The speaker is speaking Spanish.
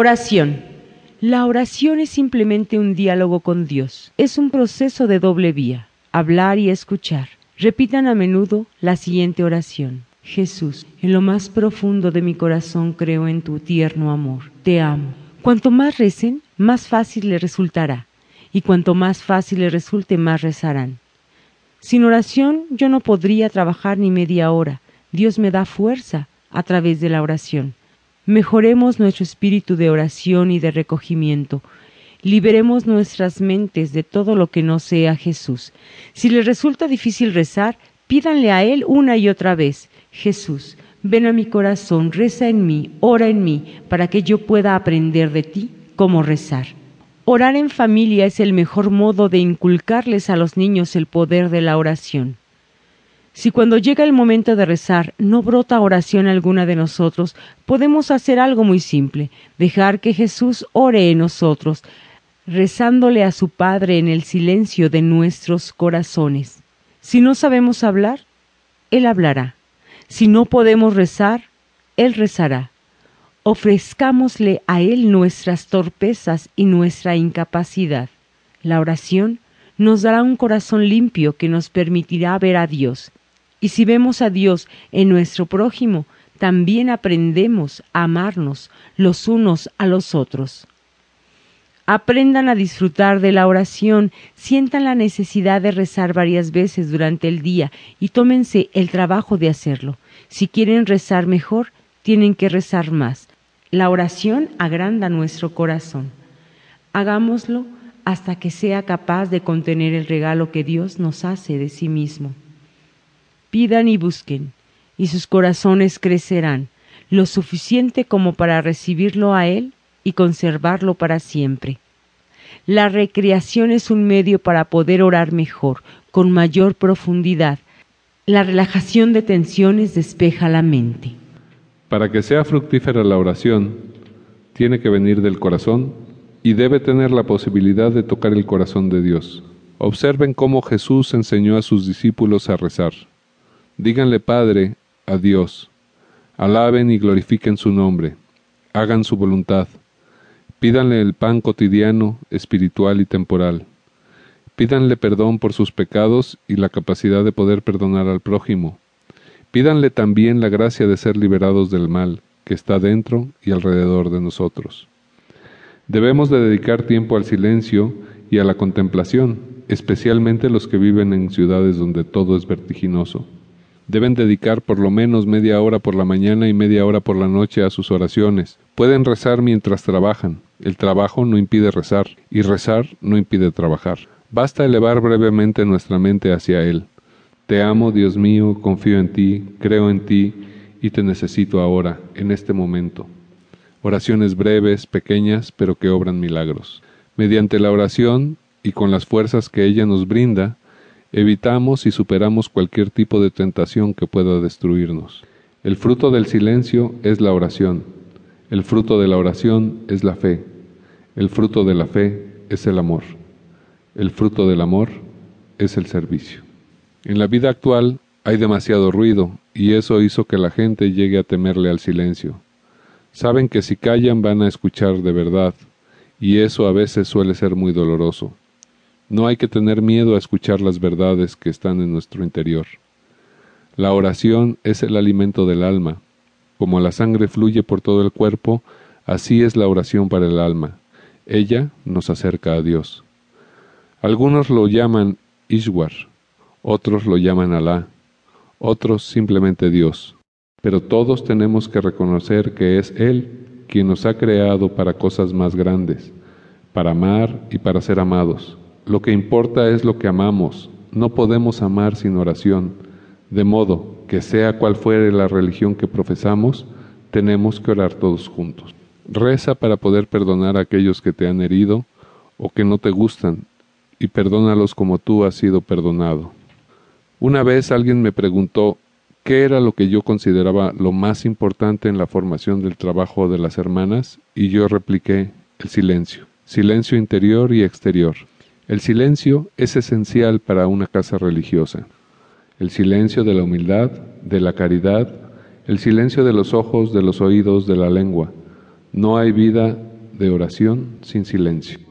Oración. La oración es simplemente un diálogo con Dios. Es un proceso de doble vía, hablar y escuchar. Repitan a menudo la siguiente oración. Jesús, en lo más profundo de mi corazón creo en tu tierno amor. Te amo. Cuanto más recen, más fácil les resultará, y cuanto más fácil les resulte, más rezarán. Sin oración yo no podría trabajar ni media hora. Dios me da fuerza a través de la oración. Mejoremos nuestro espíritu de oración y de recogimiento. Liberemos nuestras mentes de todo lo que no sea Jesús. Si les resulta difícil rezar, pídanle a Él una y otra vez. Jesús, ven a mi corazón, reza en mí, ora en mí, para que yo pueda aprender de ti cómo rezar. Orar en familia es el mejor modo de inculcarles a los niños el poder de la oración. Si cuando llega el momento de rezar no brota oración alguna de nosotros, podemos hacer algo muy simple, dejar que Jesús ore en nosotros, rezándole a su Padre en el silencio de nuestros corazones. Si no sabemos hablar, Él hablará. Si no podemos rezar, Él rezará ofrezcámosle a Él nuestras torpezas y nuestra incapacidad. La oración nos dará un corazón limpio que nos permitirá ver a Dios. Y si vemos a Dios en nuestro prójimo, también aprendemos a amarnos los unos a los otros. Aprendan a disfrutar de la oración, sientan la necesidad de rezar varias veces durante el día y tómense el trabajo de hacerlo. Si quieren rezar mejor, tienen que rezar más. La oración agranda nuestro corazón. Hagámoslo hasta que sea capaz de contener el regalo que Dios nos hace de sí mismo. Pidan y busquen, y sus corazones crecerán, lo suficiente como para recibirlo a Él y conservarlo para siempre. La recreación es un medio para poder orar mejor, con mayor profundidad. La relajación de tensiones despeja la mente. Para que sea fructífera la oración, tiene que venir del corazón y debe tener la posibilidad de tocar el corazón de Dios. Observen cómo Jesús enseñó a sus discípulos a rezar. Díganle Padre a Dios, alaben y glorifiquen su nombre, hagan su voluntad, pídanle el pan cotidiano, espiritual y temporal, pídanle perdón por sus pecados y la capacidad de poder perdonar al prójimo, Pídanle también la gracia de ser liberados del mal que está dentro y alrededor de nosotros. Debemos de dedicar tiempo al silencio y a la contemplación, especialmente los que viven en ciudades donde todo es vertiginoso. Deben dedicar por lo menos media hora por la mañana y media hora por la noche a sus oraciones. Pueden rezar mientras trabajan. El trabajo no impide rezar y rezar no impide trabajar. Basta elevar brevemente nuestra mente hacia Él. Te amo, Dios mío, confío en ti, creo en ti y te necesito ahora, en este momento. Oraciones breves, pequeñas, pero que obran milagros. Mediante la oración y con las fuerzas que ella nos brinda, evitamos y superamos cualquier tipo de tentación que pueda destruirnos. El fruto del silencio es la oración. El fruto de la oración es la fe. El fruto de la fe es el amor. El fruto del amor es el servicio. En la vida actual hay demasiado ruido y eso hizo que la gente llegue a temerle al silencio. Saben que si callan van a escuchar de verdad y eso a veces suele ser muy doloroso. No hay que tener miedo a escuchar las verdades que están en nuestro interior. La oración es el alimento del alma. Como la sangre fluye por todo el cuerpo, así es la oración para el alma. Ella nos acerca a Dios. Algunos lo llaman Ishwar, otros lo llaman Alá, otros simplemente Dios. Pero todos tenemos que reconocer que es Él quien nos ha creado para cosas más grandes, para amar y para ser amados. Lo que importa es lo que amamos. No podemos amar sin oración, de modo que sea cual fuere la religión que profesamos, tenemos que orar todos juntos. Reza para poder perdonar a aquellos que te han herido o que no te gustan, y perdónalos como tú has sido perdonado. Una vez alguien me preguntó qué era lo que yo consideraba lo más importante en la formación del trabajo de las hermanas y yo repliqué el silencio, silencio interior y exterior. El silencio es esencial para una casa religiosa. El silencio de la humildad, de la caridad, el silencio de los ojos, de los oídos, de la lengua. No hay vida de oración sin silencio.